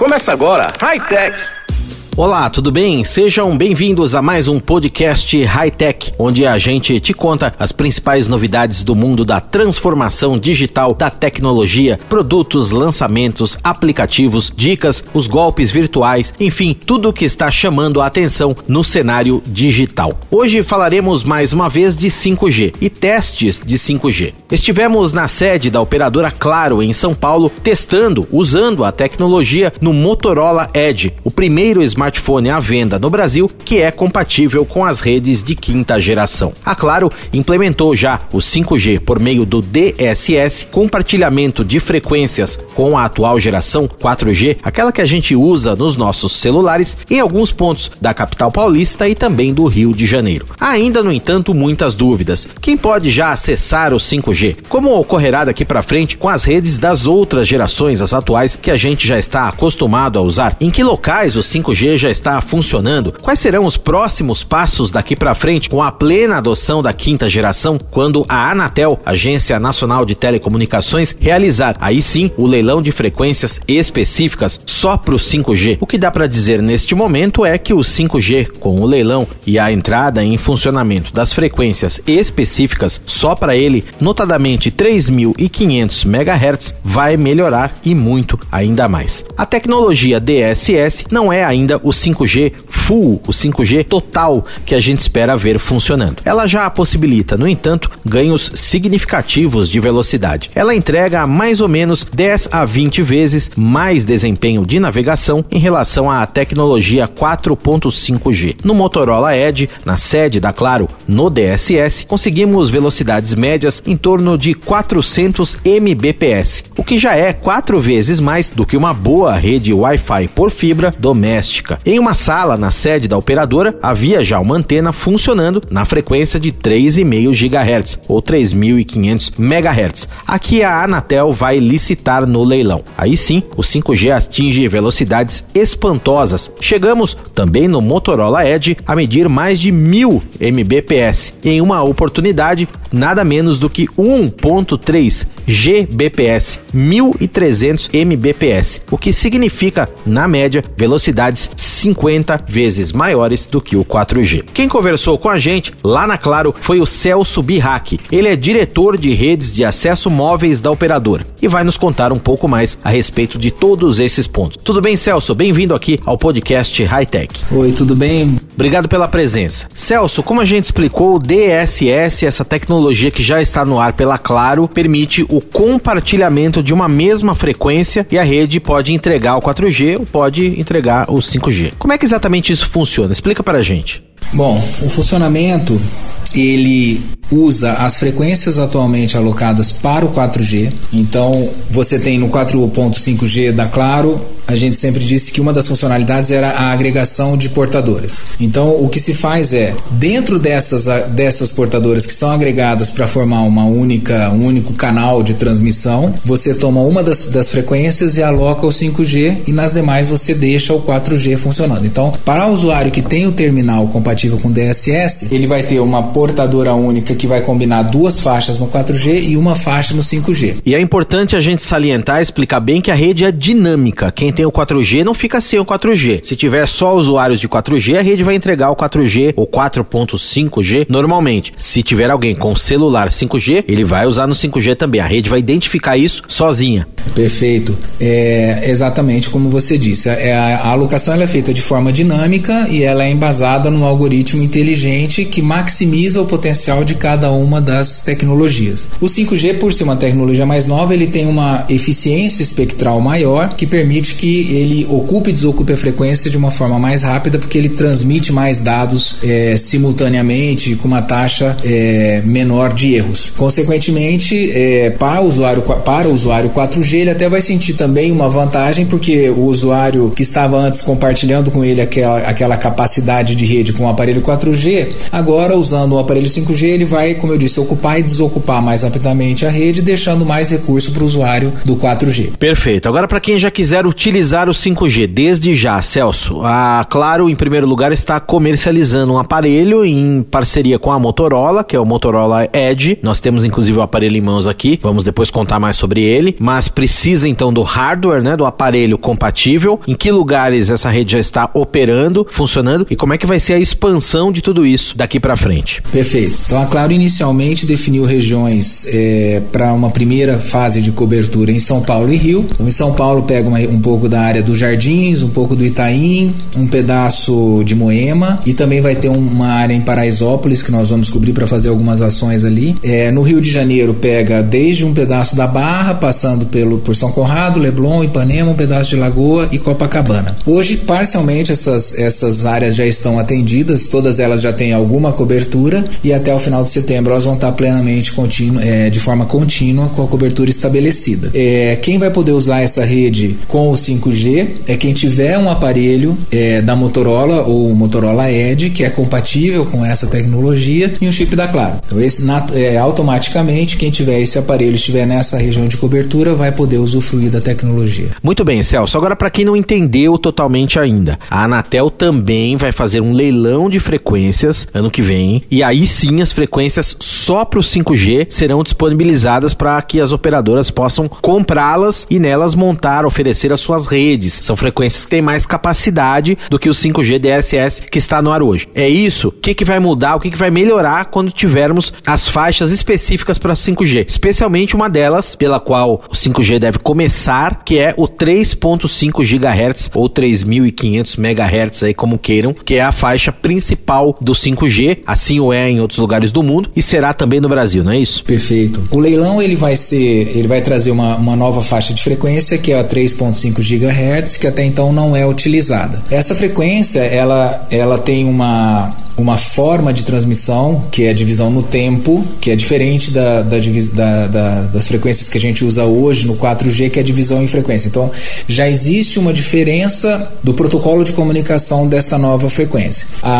Começa agora, High Tech. Olá, tudo bem? Sejam bem-vindos a mais um podcast High Tech, onde a gente te conta as principais novidades do mundo da transformação digital da tecnologia, produtos, lançamentos, aplicativos, dicas, os golpes virtuais, enfim, tudo o que está chamando a atenção no cenário digital. Hoje falaremos mais uma vez de 5G e testes de 5G. Estivemos na sede da operadora Claro em São Paulo testando, usando a tecnologia no Motorola Edge, o primeiro smartphone smartphone à venda no Brasil que é compatível com as redes de quinta geração. A Claro implementou já o 5G por meio do DSS, compartilhamento de frequências com a atual geração 4G, aquela que a gente usa nos nossos celulares, em alguns pontos da capital paulista e também do Rio de Janeiro. Há ainda, no entanto, muitas dúvidas. Quem pode já acessar o 5G? Como ocorrerá daqui para frente com as redes das outras gerações, as atuais, que a gente já está acostumado a usar? Em que locais o 5G já está funcionando? Quais serão os próximos passos daqui para frente com a plena adoção da quinta geração, quando a Anatel, Agência Nacional de Telecomunicações, realizar aí sim o leilão de frequências específicas só para o 5G? O que dá para dizer neste momento é que o 5G, com o leilão e a entrada em funcionamento das frequências específicas só para ele, notadamente 3.500 MHz, vai melhorar e muito ainda mais. A tecnologia DSS não é ainda o o 5G full, o 5G total que a gente espera ver funcionando. Ela já possibilita, no entanto, ganhos significativos de velocidade. Ela entrega mais ou menos 10 a 20 vezes mais desempenho de navegação em relação à tecnologia 4.5G. No Motorola Edge, na sede da Claro, no DSS, conseguimos velocidades médias em torno de 400 Mbps, o que já é quatro vezes mais do que uma boa rede Wi-Fi por fibra doméstica. Em uma sala na sede da operadora, havia já uma antena funcionando na frequência de 3,5 GHz ou 3.500 MHz. Aqui a Anatel vai licitar no leilão. Aí sim, o 5G atinge velocidades espantosas. Chegamos também no Motorola Edge a medir mais de 1000 Mbps. Em uma oportunidade, nada menos do que 1.3 Gbps, 1300 Mbps, o que significa, na média, velocidades 50 vezes maiores do que o 4G. Quem conversou com a gente lá na Claro foi o Celso Birrac. Ele é diretor de redes de acesso móveis da operadora e vai nos contar um pouco mais a respeito de todos esses pontos. Tudo bem, Celso? Bem-vindo aqui ao podcast High Tech. Oi, tudo bem? Obrigado pela presença. Celso, como a gente explicou, o DSS, essa tecnologia que já está no ar pela Claro, permite o compartilhamento de uma mesma frequência e a rede pode entregar o 4G ou pode entregar o 5G. Como é que exatamente isso funciona? Explica para a gente. Bom, o funcionamento ele usa as frequências atualmente alocadas para o 4G. Então, você tem no 4.5G da Claro, a gente sempre disse que uma das funcionalidades era a agregação de portadoras. Então, o que se faz é, dentro dessas, dessas portadoras que são agregadas para formar uma única, um único canal de transmissão, você toma uma das, das frequências e aloca o 5G e nas demais você deixa o 4G funcionando. Então, para o usuário que tem o terminal compatível com DSS, ele vai ter uma portadora única que vai combinar duas faixas no 4G e uma faixa no 5G. E é importante a gente salientar, explicar bem que a rede é dinâmica. Quem tem o 4G não fica sem o 4G. Se tiver só usuários de 4G, a rede vai entregar o 4G ou 4.5G normalmente. Se tiver alguém com celular 5G, ele vai usar no 5G também. A rede vai identificar isso sozinha. Perfeito. É exatamente como você disse. É, a, a alocação é feita de forma dinâmica e ela é embasada num algoritmo inteligente que maximiza o potencial de cada uma das tecnologias. O 5G, por ser uma tecnologia mais nova, ele tem uma eficiência espectral maior que permite que ele ocupe e desocupe a frequência de uma forma mais rápida, porque ele transmite mais dados é, simultaneamente com uma taxa é, menor de erros. Consequentemente, é, para, o usuário, para o usuário 4G, ele até vai sentir também uma vantagem, porque o usuário que estava antes compartilhando com ele aquela, aquela capacidade de rede com uma aparelho 4G, agora usando o aparelho 5G, ele vai, como eu disse, ocupar e desocupar mais rapidamente a rede, deixando mais recurso para o usuário do 4G. Perfeito. Agora, para quem já quiser utilizar o 5G, desde já, Celso, a Claro, em primeiro lugar, está comercializando um aparelho em parceria com a Motorola, que é o Motorola Edge. Nós temos inclusive o aparelho em mãos aqui, vamos depois contar mais sobre ele, mas precisa então do hardware, né, do aparelho compatível. Em que lugares essa rede já está operando, funcionando e como é que vai ser a expansão de tudo isso daqui para frente? Perfeito. Então a Claro inicialmente definiu regiões é, para uma primeira fase de cobertura em São Paulo e Rio. Então, em São Paulo pega uma, um pouco da área dos Jardins, um pouco do Itaim, um pedaço de Moema e também vai ter uma área em Paraisópolis que nós vamos cobrir para fazer algumas ações ali. É, no Rio de Janeiro pega desde um pedaço da Barra, passando pelo por São Conrado, Leblon, Ipanema, um pedaço de Lagoa e Copacabana. Hoje parcialmente essas essas áreas já estão atendidas, todas elas já têm alguma cobertura e até o final de setembro elas vão estar plenamente contínuo, é, de forma contínua com a cobertura estabelecida. É, quem vai poder usar essa rede com o 5G é quem tiver um aparelho é, da Motorola ou Motorola Edge que é compatível com essa tecnologia e um chip da Claro. Então esse é, automaticamente quem tiver esse aparelho estiver nessa região de cobertura vai poder usufruir da tecnologia. Muito bem, Celso. Agora para quem não entendeu totalmente ainda, a Anatel também vai fazer um leilão de frequências ano que vem e aí sim as frequências só para o 5G serão disponibilizadas para que as operadoras possam comprá-las e nelas montar, oferecer as suas redes. São frequências que têm mais capacidade do que o 5G DSS que está no ar hoje. É isso? O que, que vai mudar? O que, que vai melhorar quando tivermos as faixas específicas para 5G? Especialmente uma delas pela qual o 5G deve começar, que é o 3.5 GHz ou 3.500 MHz aí como queiram, que é a faixa principal do 5G, assim o é em outros lugares do mundo e será também no Brasil, não é isso? Perfeito. O leilão ele vai ser, ele vai trazer uma, uma nova faixa de frequência que é a 3.5 GHz, que até então não é utilizada. Essa frequência, ela ela tem uma uma forma de transmissão, que é a divisão no tempo, que é diferente da, da, da, da, das frequências que a gente usa hoje no 4G, que é a divisão em frequência. Então, já existe uma diferença do protocolo de comunicação desta nova frequência. A,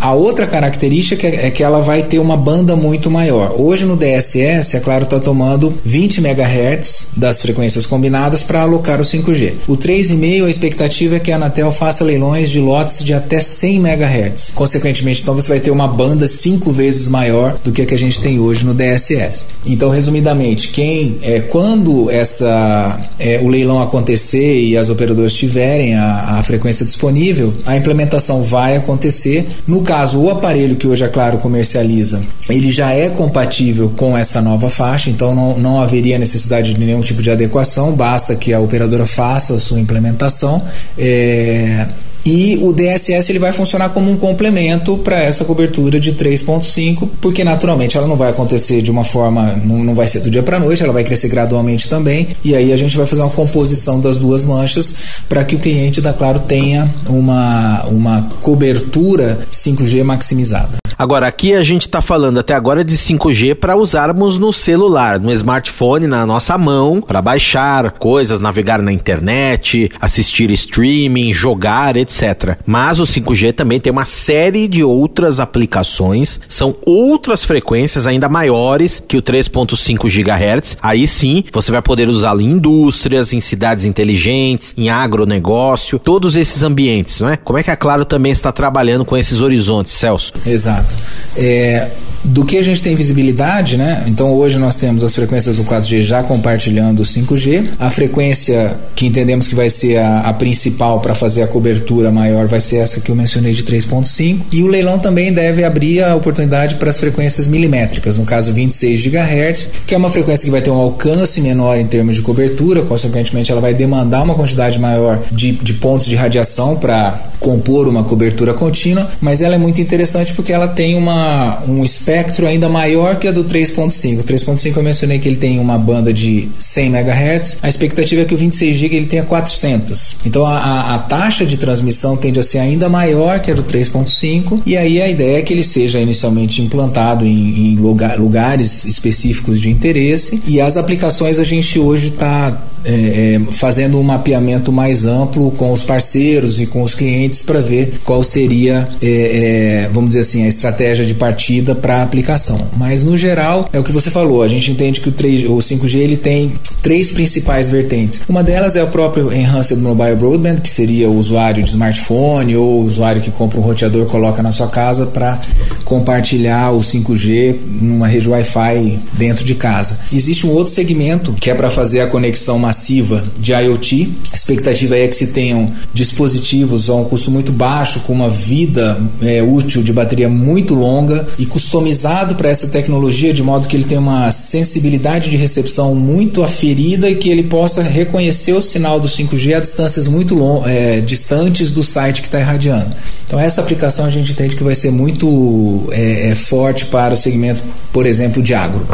a outra característica é que ela vai ter uma banda muito maior. Hoje no DSS, é claro, está tomando 20 MHz das frequências combinadas para alocar o 5G. O 3,5, a expectativa é que a Anatel faça leilões de lotes de até 100 MHz. Consequentemente, então você vai ter uma banda cinco vezes maior do que a que a gente tem hoje no DSS. Então, resumidamente, quem é, quando essa é, o leilão acontecer e as operadoras tiverem a, a, frequência disponível, a implementação vai acontecer. No caso, o aparelho que hoje a Claro comercializa, ele já é compatível com essa nova faixa, então não, não haveria necessidade de nenhum tipo de adequação, basta que a operadora faça a sua implementação. É, e o DSS ele vai funcionar como um complemento para essa cobertura de 3.5, porque naturalmente ela não vai acontecer de uma forma, não, não vai ser do dia para noite, ela vai crescer gradualmente também, e aí a gente vai fazer uma composição das duas manchas para que o cliente da Claro tenha uma, uma cobertura 5G maximizada. Agora, aqui a gente está falando até agora de 5G para usarmos no celular, no smartphone, na nossa mão, para baixar coisas, navegar na internet, assistir streaming, jogar, etc. Mas o 5G também tem uma série de outras aplicações, são outras frequências ainda maiores que o 3.5 GHz. Aí sim, você vai poder usá-lo em indústrias, em cidades inteligentes, em agronegócio, todos esses ambientes, não é? Como é que a Claro também está trabalhando com esses horizontes, Celso? Exato. É, do que a gente tem visibilidade, né? Então hoje nós temos as frequências do 4G já compartilhando o 5G. A frequência que entendemos que vai ser a, a principal para fazer a cobertura maior vai ser essa que eu mencionei de 3.5. E o leilão também deve abrir a oportunidade para as frequências milimétricas, no caso 26 GHz, que é uma frequência que vai ter um alcance menor em termos de cobertura, consequentemente ela vai demandar uma quantidade maior de, de pontos de radiação para compor uma cobertura contínua, mas ela é muito interessante porque ela tem uma, um espectro espectro ainda maior que a do 3.5. O 3.5 eu mencionei que ele tem uma banda de 100 MHz, a expectativa é que o 26 GB ele tenha 400. Então a, a, a, taxa de transmissão tende a ser ainda maior que a do 3.5 e aí a ideia é que ele seja inicialmente implantado em, em lugar, lugares específicos de interesse e as aplicações a gente hoje está é, é, fazendo um mapeamento mais amplo com os parceiros e com os clientes para ver qual seria, é, é, vamos dizer assim, a estratégia de partida para aplicação. Mas no geral, é o que você falou, a gente entende que o, 3, o 5G ele tem três principais vertentes. Uma delas é o próprio Enhanced Mobile Broadband, que seria o usuário de smartphone ou o usuário que compra um roteador coloca na sua casa para compartilhar o 5G numa rede Wi-Fi dentro de casa. Existe um outro segmento que é para fazer a conexão massiva de IoT. A expectativa é que se tenham dispositivos a um custo muito baixo, com uma vida é, útil de bateria muito longa e customizado para essa tecnologia, de modo que ele tenha uma sensibilidade de recepção muito aferida e que ele possa reconhecer o sinal do 5G a distâncias muito é, distantes do site que está irradiando. Então, essa aplicação a gente entende que vai ser muito é, é forte para o segmento, por exemplo, de agro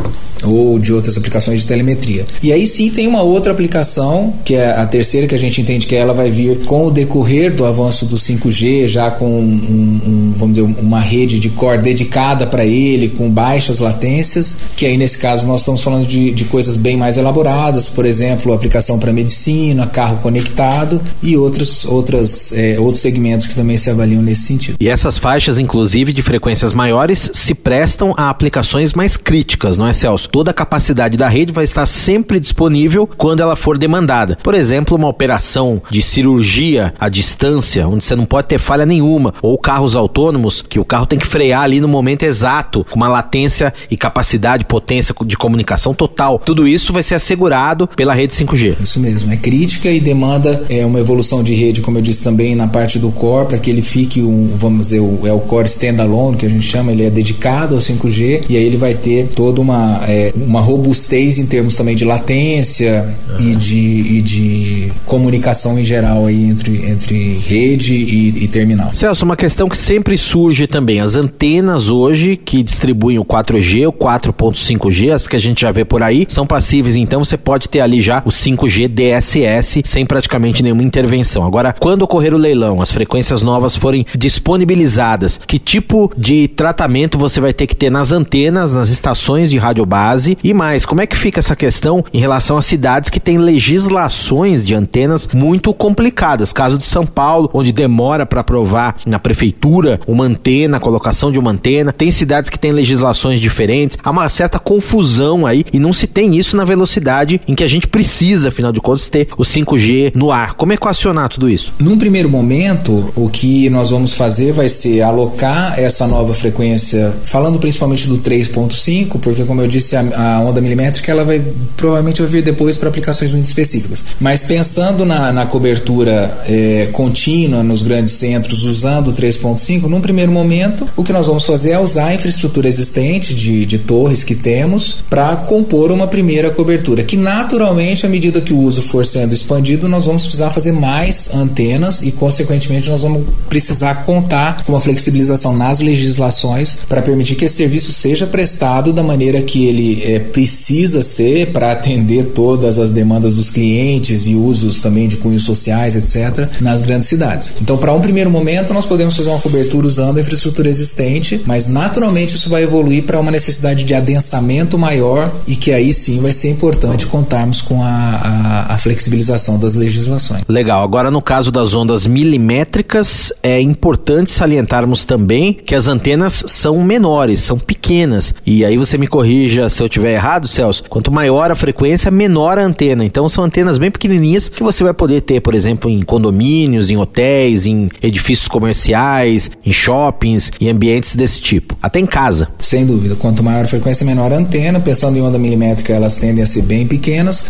ou de outras aplicações de telemetria. E aí sim tem uma outra aplicação, que é a terceira que a gente entende que ela vai vir com o decorrer do avanço do 5G, já com um, um, vamos dizer, uma rede de core dedicada para ele, com baixas latências, que aí nesse caso nós estamos falando de, de coisas bem mais elaboradas, por exemplo, aplicação para medicina, carro conectado e outros, outras, é, outros segmentos que também se avaliam nesse sentido. E essas faixas, inclusive de frequências maiores, se prestam a aplicações mais críticas, não é, Celso? toda a capacidade da rede vai estar sempre disponível quando ela for demandada. Por exemplo, uma operação de cirurgia à distância, onde você não pode ter falha nenhuma, ou carros autônomos, que o carro tem que frear ali no momento exato, com uma latência e capacidade, potência de comunicação total. Tudo isso vai ser assegurado pela rede 5G. Isso mesmo, é crítica e demanda é, uma evolução de rede, como eu disse também, na parte do core, para que ele fique um, vamos dizer, o, é o core standalone, que a gente chama, ele é dedicado ao 5G, e aí ele vai ter toda uma é, uma robustez em termos também de latência uhum. e, de, e de comunicação em geral aí entre, entre rede e, e terminal. Celso, uma questão que sempre surge também, as antenas hoje que distribuem o 4G, o 4.5G, as que a gente já vê por aí, são passíveis, então você pode ter ali já o 5G DSS sem praticamente nenhuma intervenção. Agora, quando ocorrer o leilão, as frequências novas forem disponibilizadas, que tipo de tratamento você vai ter que ter nas antenas, nas estações de rádio base e mais. Como é que fica essa questão em relação a cidades que têm legislações de antenas muito complicadas? Caso de São Paulo, onde demora para aprovar na prefeitura uma antena, a colocação de uma antena. Tem cidades que têm legislações diferentes. Há uma certa confusão aí e não se tem isso na velocidade em que a gente precisa, afinal de contas, ter o 5G no ar. Como equacionar tudo isso? Num primeiro momento, o que nós vamos fazer vai ser alocar essa nova frequência, falando principalmente do 3.5, porque como eu disse, a, a, onda milimétrica ela vai provavelmente vai vir depois para aplicações muito específicas. Mas pensando na, na cobertura é, contínua nos grandes centros usando o 3.5, num primeiro momento, o que nós vamos fazer é usar a infraestrutura existente de, de torres que temos para compor uma primeira cobertura, que naturalmente, à medida que o uso for sendo expandido, nós vamos precisar fazer mais antenas e, consequentemente, nós vamos precisar contar com uma flexibilização nas legislações para permitir que esse serviço seja prestado da maneira que ele é, precisa ser para atender todas as demandas dos clientes e usos também de cunhos sociais, etc., nas grandes cidades. Então, para um primeiro momento, nós podemos fazer uma cobertura usando a infraestrutura existente, mas naturalmente isso vai evoluir para uma necessidade de adensamento maior e que aí sim vai ser importante contarmos com a, a, a flexibilização das legislações. Legal. Agora, no caso das ondas milimétricas, é importante salientarmos também que as antenas são menores, são pequenas. E aí você me corrija se eu tiver errado, Celso, quanto maior a frequência, menor a antena. Então são antenas bem pequenininhas que você vai poder ter, por exemplo, em condomínios, em hotéis, em edifícios comerciais, em shoppings e ambientes desse tipo, até em casa. Sem dúvida, quanto maior a frequência, menor a antena. Pensando em onda milimétrica, elas tendem a ser bem pequenas.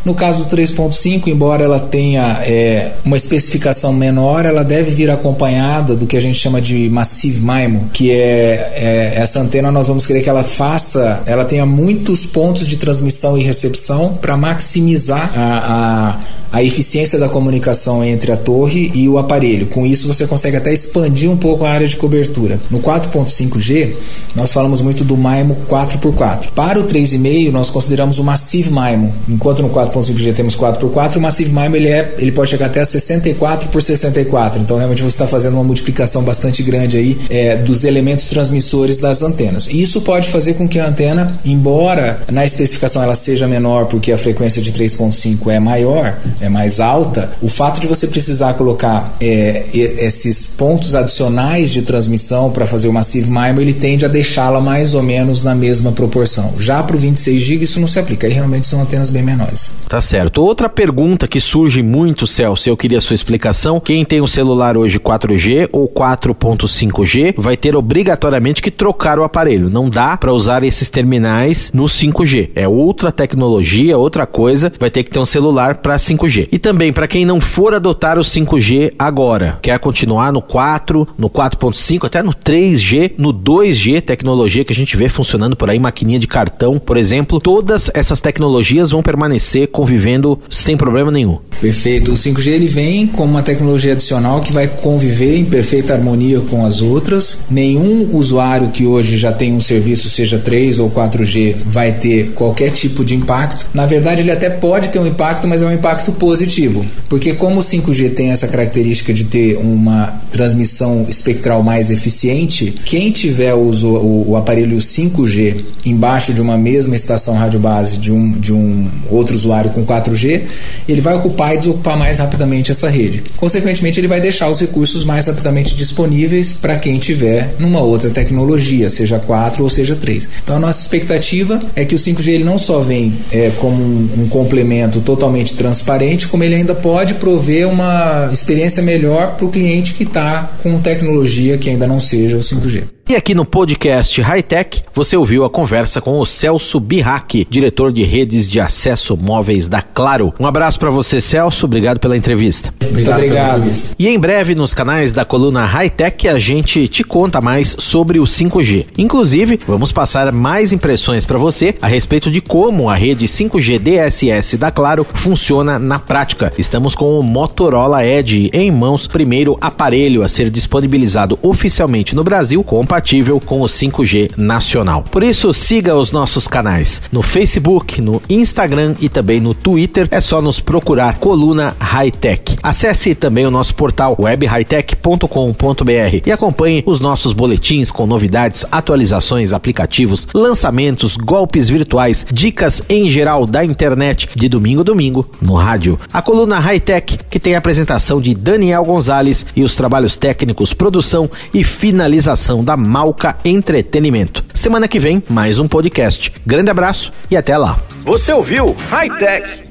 No caso do 3.5, embora ela tenha é, uma especificação menor, ela deve vir acompanhada do que a gente chama de Massive MIMO, que é, é essa antena nós vamos querer que ela faça, ela tenha muitos os pontos de transmissão e recepção para maximizar a, a a eficiência da comunicação entre a torre e o aparelho. Com isso, você consegue até expandir um pouco a área de cobertura. No 4.5G, nós falamos muito do MIMO 4x4. Para o 3,5, nós consideramos o Massive MIMO. Enquanto no 4.5G temos 4x4, o Massive MIMO ele, é, ele pode chegar até 64 por 64. Então, realmente, você está fazendo uma multiplicação bastante grande aí é, dos elementos transmissores das antenas. E isso pode fazer com que a antena, embora na especificação ela seja menor, porque a frequência de 3.5 4.5 é maior, é mais alta, o fato de você precisar colocar é, esses pontos adicionais de transmissão para fazer o Massive MIMO, ele tende a deixá-la mais ou menos na mesma proporção. Já para o 26 GB isso não se aplica, aí realmente são antenas bem menores. Tá certo. Outra pergunta que surge muito, Celso, eu queria a sua explicação. Quem tem um celular hoje 4G ou 4.5G vai ter obrigatoriamente que trocar o aparelho. Não dá para usar esses terminais no 5G. É outra tecnologia, outra coisa. Vai ter que ter um celular para 5G. E também para quem não for adotar o 5G agora, quer continuar no 4, no 4.5, até no 3G, no 2G, tecnologia que a gente vê funcionando por aí, maquininha de cartão, por exemplo, todas essas tecnologias vão permanecer convivendo sem problema nenhum. Perfeito. O 5G ele vem como uma tecnologia adicional que vai conviver em perfeita harmonia com as outras. Nenhum usuário que hoje já tem um serviço, seja 3 ou 4G, vai ter qualquer tipo de impacto. Na verdade, ele até pode ter um impacto, mas é um impacto positivo. Porque como o 5G tem essa característica de ter uma transmissão espectral mais eficiente, quem tiver o, o, o aparelho 5G embaixo de uma mesma estação rádio base de um, de um outro usuário com 4G, ele vai ocupar e desocupar mais rapidamente essa rede. Consequentemente, ele vai deixar os recursos mais rapidamente disponíveis para quem tiver numa outra tecnologia, seja 4 ou seja 3. Então, a nossa expectativa é que o 5G ele não só vem é, como um, um complemento totalmente transparente, como ele ainda pode prover uma experiência melhor para o cliente que está com tecnologia que ainda não seja o 5G. E aqui no podcast High Tech, você ouviu a conversa com o Celso Birrac, diretor de redes de acesso móveis da Claro. Um abraço para você, Celso. Obrigado pela entrevista. Muito obrigado. E em breve, nos canais da coluna High Tech, a gente te conta mais sobre o 5G. Inclusive, vamos passar mais impressões para você a respeito de como a rede 5G DSS da Claro funciona na prática. Estamos com o Motorola Edge em mãos, primeiro aparelho a ser disponibilizado oficialmente no Brasil, compatível com o 5G nacional. Por isso, siga os nossos canais no Facebook, no Instagram e também no Twitter. É só nos procurar Coluna High Tech. Acesse também o nosso portal webhightech.com.br e acompanhe os nossos boletins com novidades, atualizações, aplicativos, lançamentos, golpes virtuais, dicas em geral da internet de domingo a domingo no rádio. A coluna High Tech, que tem a apresentação de Daniel Gonzalez e os trabalhos técnicos, produção e finalização da Malca Entretenimento. Semana que vem, mais um podcast. Grande abraço e até lá. Você ouviu High Tech